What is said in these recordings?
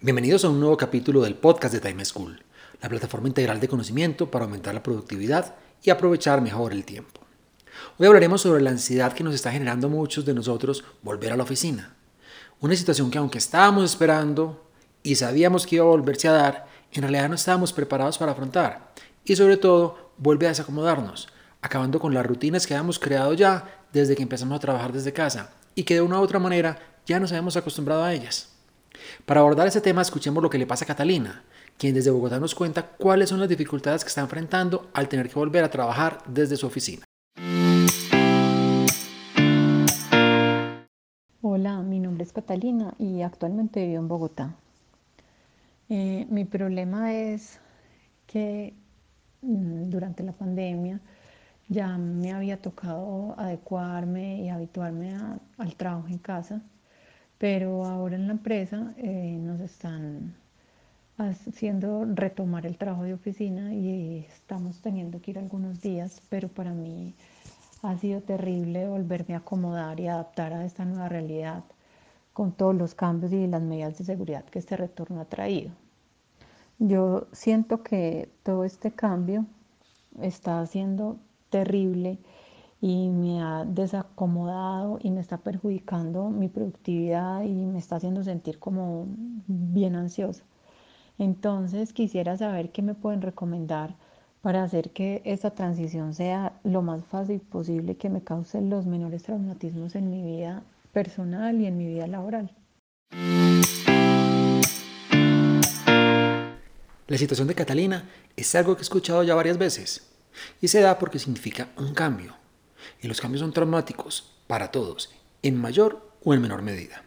Bienvenidos a un nuevo capítulo del podcast de Time School, la plataforma integral de conocimiento para aumentar la productividad y aprovechar mejor el tiempo. Hoy hablaremos sobre la ansiedad que nos está generando muchos de nosotros volver a la oficina. Una situación que aunque estábamos esperando y sabíamos que iba a volverse a dar, en realidad no estábamos preparados para afrontar. Y sobre todo, vuelve a desacomodarnos, acabando con las rutinas que habíamos creado ya desde que empezamos a trabajar desde casa y que de una u otra manera ya nos habíamos acostumbrado a ellas. Para abordar este tema, escuchemos lo que le pasa a Catalina, quien desde Bogotá nos cuenta cuáles son las dificultades que está enfrentando al tener que volver a trabajar desde su oficina. Hola, mi nombre es Catalina y actualmente vivo en Bogotá. Eh, mi problema es que mm, durante la pandemia ya me había tocado adecuarme y habituarme al trabajo en casa pero ahora en la empresa eh, nos están haciendo retomar el trabajo de oficina y estamos teniendo que ir algunos días, pero para mí ha sido terrible volverme a acomodar y adaptar a esta nueva realidad con todos los cambios y las medidas de seguridad que este retorno ha traído. Yo siento que todo este cambio está siendo terrible y me ha desacomodado y me está perjudicando mi productividad y me está haciendo sentir como bien ansiosa. Entonces quisiera saber qué me pueden recomendar para hacer que esta transición sea lo más fácil posible, que me cause los menores traumatismos en mi vida personal y en mi vida laboral. La situación de Catalina es algo que he escuchado ya varias veces y se da porque significa un cambio, y los cambios son traumáticos para todos, en mayor o en menor medida.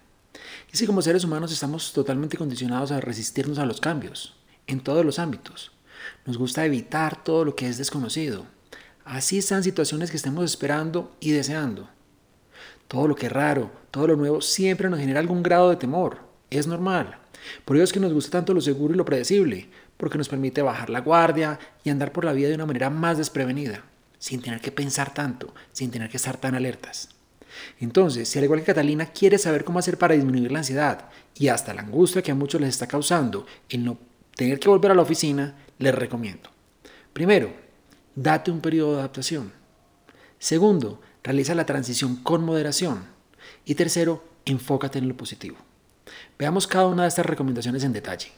Y si como seres humanos estamos totalmente condicionados a resistirnos a los cambios, en todos los ámbitos. Nos gusta evitar todo lo que es desconocido. Así están situaciones que estemos esperando y deseando. Todo lo que es raro, todo lo nuevo siempre nos genera algún grado de temor. Es normal. Por ello es que nos gusta tanto lo seguro y lo predecible, porque nos permite bajar la guardia y andar por la vida de una manera más desprevenida sin tener que pensar tanto, sin tener que estar tan alertas. Entonces, si al igual que Catalina quiere saber cómo hacer para disminuir la ansiedad y hasta la angustia que a muchos les está causando el no tener que volver a la oficina, les recomiendo. Primero, date un periodo de adaptación. Segundo, realiza la transición con moderación. Y tercero, enfócate en lo positivo. Veamos cada una de estas recomendaciones en detalle.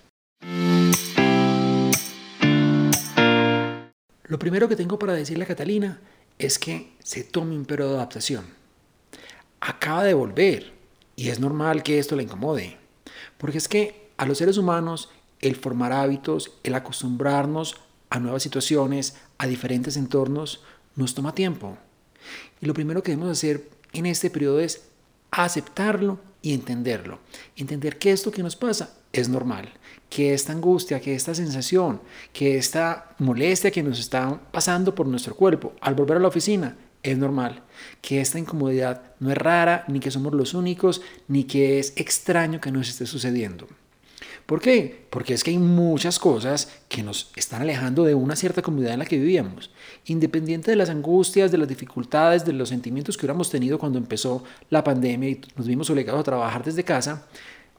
Lo primero que tengo para decirle a Catalina es que se tome un periodo de adaptación. Acaba de volver y es normal que esto le incomode, porque es que a los seres humanos el formar hábitos, el acostumbrarnos a nuevas situaciones, a diferentes entornos, nos toma tiempo. Y lo primero que debemos hacer en este periodo es aceptarlo y entenderlo. Entender que esto que nos pasa es normal, que esta angustia, que esta sensación, que esta molestia que nos está pasando por nuestro cuerpo al volver a la oficina es normal, que esta incomodidad no es rara, ni que somos los únicos, ni que es extraño que nos esté sucediendo. ¿Por qué? Porque es que hay muchas cosas que nos están alejando de una cierta comodidad en la que vivíamos. Independiente de las angustias, de las dificultades, de los sentimientos que hubiéramos tenido cuando empezó la pandemia y nos vimos obligados a trabajar desde casa,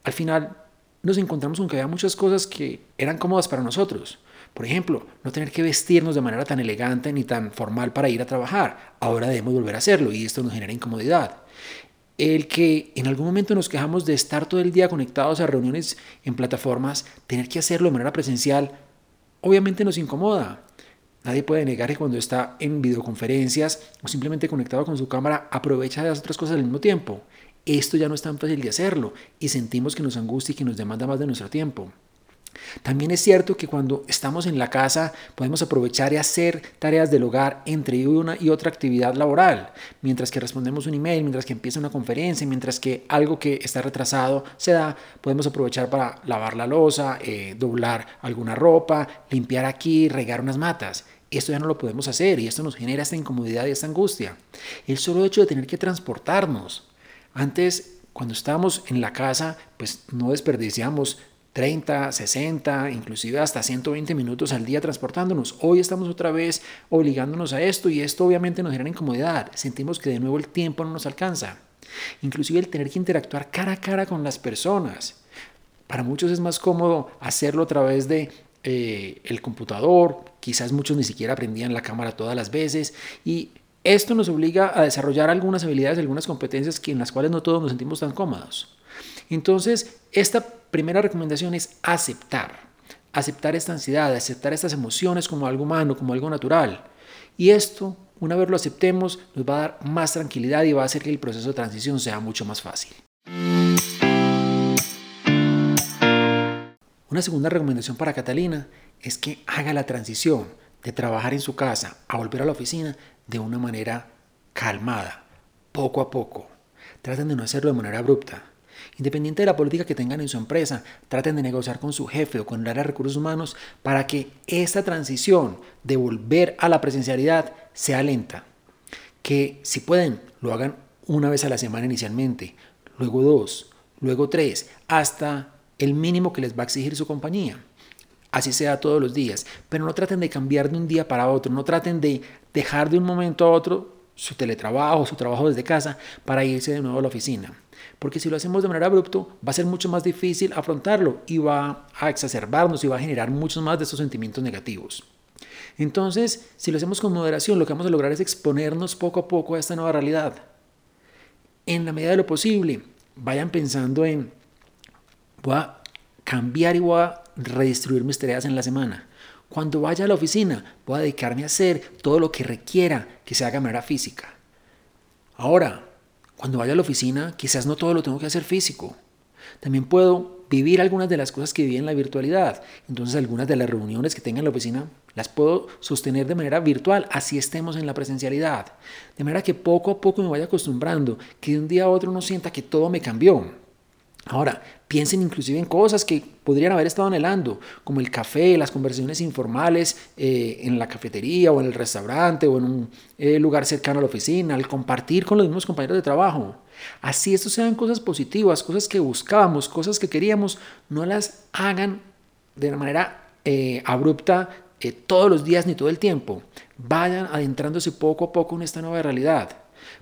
al final nos encontramos con que había muchas cosas que eran cómodas para nosotros. Por ejemplo, no tener que vestirnos de manera tan elegante ni tan formal para ir a trabajar. Ahora debemos volver a hacerlo y esto nos genera incomodidad. El que en algún momento nos quejamos de estar todo el día conectados a reuniones en plataformas, tener que hacerlo de manera presencial, obviamente nos incomoda. Nadie puede negar que cuando está en videoconferencias o simplemente conectado con su cámara aprovecha de las otras cosas al mismo tiempo esto ya no es tan fácil de hacerlo y sentimos que nos angustia y que nos demanda más de nuestro tiempo. También es cierto que cuando estamos en la casa podemos aprovechar y hacer tareas del hogar entre una y otra actividad laboral, mientras que respondemos un email, mientras que empieza una conferencia, mientras que algo que está retrasado se da, podemos aprovechar para lavar la losa, eh, doblar alguna ropa, limpiar aquí, regar unas matas. Esto ya no lo podemos hacer y esto nos genera esta incomodidad y esta angustia. El solo hecho de tener que transportarnos. Antes, cuando estábamos en la casa, pues no desperdiciamos 30, 60, inclusive hasta 120 minutos al día transportándonos. Hoy estamos otra vez obligándonos a esto y esto obviamente nos genera incomodidad. Sentimos que de nuevo el tiempo no nos alcanza. Inclusive el tener que interactuar cara a cara con las personas. Para muchos es más cómodo hacerlo a través de eh, el computador. Quizás muchos ni siquiera aprendían la cámara todas las veces y esto nos obliga a desarrollar algunas habilidades, algunas competencias que, en las cuales no todos nos sentimos tan cómodos. Entonces, esta primera recomendación es aceptar, aceptar esta ansiedad, aceptar estas emociones como algo humano, como algo natural. Y esto, una vez lo aceptemos, nos va a dar más tranquilidad y va a hacer que el proceso de transición sea mucho más fácil. Una segunda recomendación para Catalina es que haga la transición de trabajar en su casa a volver a la oficina de una manera calmada, poco a poco. Traten de no hacerlo de manera abrupta. Independiente de la política que tengan en su empresa, traten de negociar con su jefe o con el área de recursos humanos para que esta transición de volver a la presencialidad sea lenta. Que si pueden, lo hagan una vez a la semana inicialmente, luego dos, luego tres, hasta el mínimo que les va a exigir su compañía. Así sea todos los días, pero no traten de cambiar de un día para otro, no traten de dejar de un momento a otro su teletrabajo, su trabajo desde casa para irse de nuevo a la oficina. Porque si lo hacemos de manera abrupta, va a ser mucho más difícil afrontarlo y va a exacerbarnos y va a generar muchos más de esos sentimientos negativos. Entonces, si lo hacemos con moderación, lo que vamos a lograr es exponernos poco a poco a esta nueva realidad. En la medida de lo posible, vayan pensando en, voy a cambiar y voy a redistribuir mis tareas en la semana. Cuando vaya a la oficina, voy a dedicarme a hacer todo lo que requiera que se haga de manera física. Ahora, cuando vaya a la oficina, quizás no todo lo tengo que hacer físico. También puedo vivir algunas de las cosas que viví en la virtualidad. Entonces algunas de las reuniones que tenga en la oficina las puedo sostener de manera virtual, así estemos en la presencialidad. De manera que poco a poco me vaya acostumbrando, que de un día a otro no sienta que todo me cambió. Ahora, piensen inclusive en cosas que podrían haber estado anhelando, como el café, las conversaciones informales eh, en la cafetería o en el restaurante o en un eh, lugar cercano a la oficina, el compartir con los mismos compañeros de trabajo. Así estos sean cosas positivas, cosas que buscábamos, cosas que queríamos, no las hagan de una manera eh, abrupta todos los días ni todo el tiempo. Vayan adentrándose poco a poco en esta nueva realidad,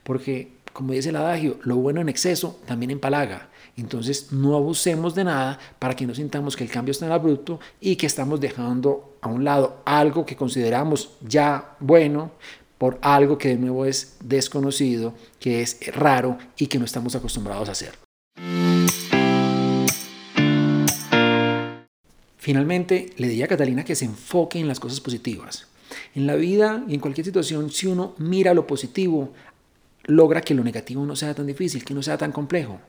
porque como dice el adagio, lo bueno en exceso también empalaga. Entonces no abusemos de nada para que no sintamos que el cambio es tan abrupto y que estamos dejando a un lado algo que consideramos ya bueno por algo que de nuevo es desconocido, que es raro y que no estamos acostumbrados a hacer. Finalmente, le diría a Catalina que se enfoque en las cosas positivas. En la vida y en cualquier situación, si uno mira lo positivo, logra que lo negativo no sea tan difícil, que no sea tan complejo.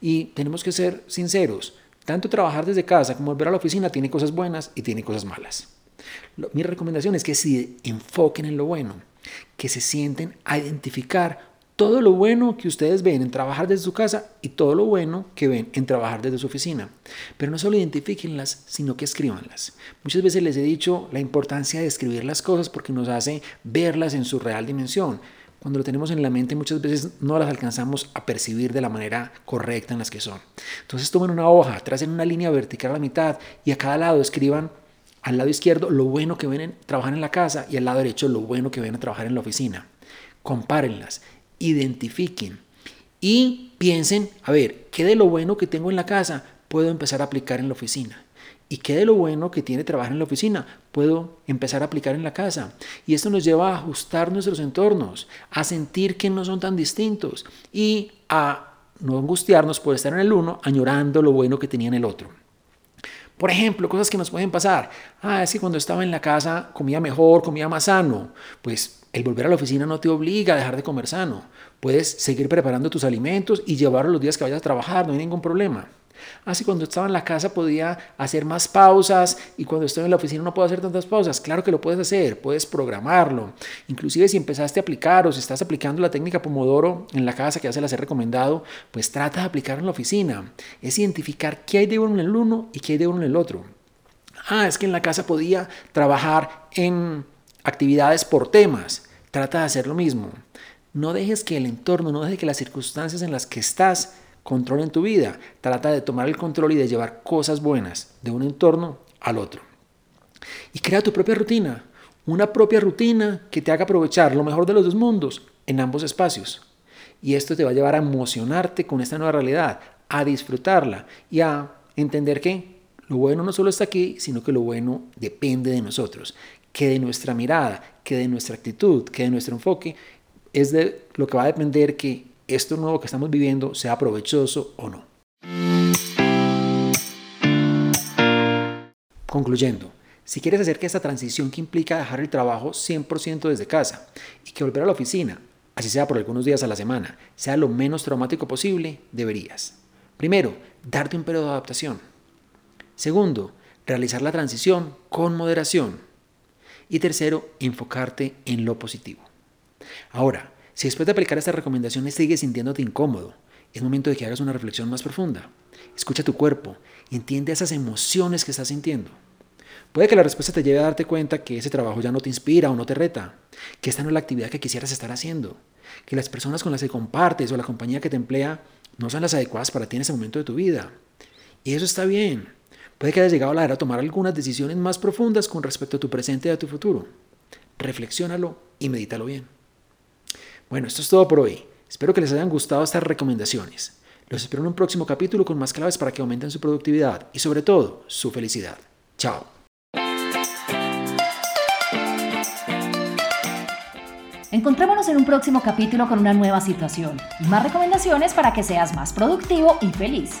Y tenemos que ser sinceros, tanto trabajar desde casa como volver a la oficina tiene cosas buenas y tiene cosas malas. mi recomendación es que se enfoquen en lo bueno, que se sienten a identificar todo lo bueno que ustedes ven en trabajar desde su casa y todo lo bueno que ven en trabajar desde su oficina. Pero no solo identifíquenlas, sino que escríbanlas. Muchas veces les he dicho la importancia de escribir las cosas porque nos hace verlas en su real dimensión cuando lo tenemos en la mente muchas veces no las alcanzamos a percibir de la manera correcta en las que son. Entonces tomen una hoja, tracen una línea vertical a la mitad y a cada lado escriban al lado izquierdo lo bueno que ven en trabajar en la casa y al lado derecho lo bueno que ven a trabajar en la oficina. Compárenlas, identifiquen y piensen, a ver, ¿qué de lo bueno que tengo en la casa puedo empezar a aplicar en la oficina? ¿Y qué de lo bueno que tiene trabajar en la oficina puedo empezar a aplicar en la casa? Y esto nos lleva a ajustar nuestros entornos, a sentir que no son tan distintos y a no angustiarnos por estar en el uno añorando lo bueno que tenía en el otro. Por ejemplo, cosas que nos pueden pasar. Ah, es que cuando estaba en la casa comía mejor, comía más sano. Pues el volver a la oficina no te obliga a dejar de comer sano. Puedes seguir preparando tus alimentos y llevarlos los días que vayas a trabajar, no hay ningún problema. Así ah, cuando estaba en la casa podía hacer más pausas y cuando estoy en la oficina no puedo hacer tantas pausas. Claro que lo puedes hacer, puedes programarlo. Inclusive si empezaste a aplicar o si estás aplicando la técnica Pomodoro en la casa que ya se las he recomendado, pues trata de aplicarlo en la oficina. Es identificar qué hay de uno en el uno y qué hay de uno en el otro. Ah, es que en la casa podía trabajar en actividades por temas. Trata de hacer lo mismo. No dejes que el entorno, no dejes que las circunstancias en las que estás controlen tu vida. Trata de tomar el control y de llevar cosas buenas de un entorno al otro. Y crea tu propia rutina. Una propia rutina que te haga aprovechar lo mejor de los dos mundos en ambos espacios. Y esto te va a llevar a emocionarte con esta nueva realidad, a disfrutarla y a entender que lo bueno no solo está aquí, sino que lo bueno depende de nosotros, que de nuestra mirada, que de nuestra actitud, que de nuestro enfoque, es de lo que va a depender que esto nuevo que estamos viviendo sea provechoso o no. Concluyendo, si quieres hacer que esta transición que implica dejar el trabajo 100% desde casa y que volver a la oficina, así sea por algunos días a la semana, sea lo menos traumático posible, deberías. Primero, darte un periodo de adaptación. Segundo, realizar la transición con moderación. Y tercero, enfocarte en lo positivo. Ahora, si después de aplicar estas recomendaciones sigues sintiéndote incómodo, es momento de que hagas una reflexión más profunda. Escucha tu cuerpo y entiende esas emociones que estás sintiendo. Puede que la respuesta te lleve a darte cuenta que ese trabajo ya no te inspira o no te reta, que esta no es la actividad que quisieras estar haciendo, que las personas con las que compartes o la compañía que te emplea no son las adecuadas para ti en ese momento de tu vida. Y eso está bien. Puede que hayas llegado a la hora de tomar algunas decisiones más profundas con respecto a tu presente y a tu futuro. Reflexiónalo y medítalo bien. Bueno, esto es todo por hoy. Espero que les hayan gustado estas recomendaciones. Los espero en un próximo capítulo con más claves para que aumenten su productividad y sobre todo su felicidad. Chao. Encontrémonos en un próximo capítulo con una nueva situación y más recomendaciones para que seas más productivo y feliz.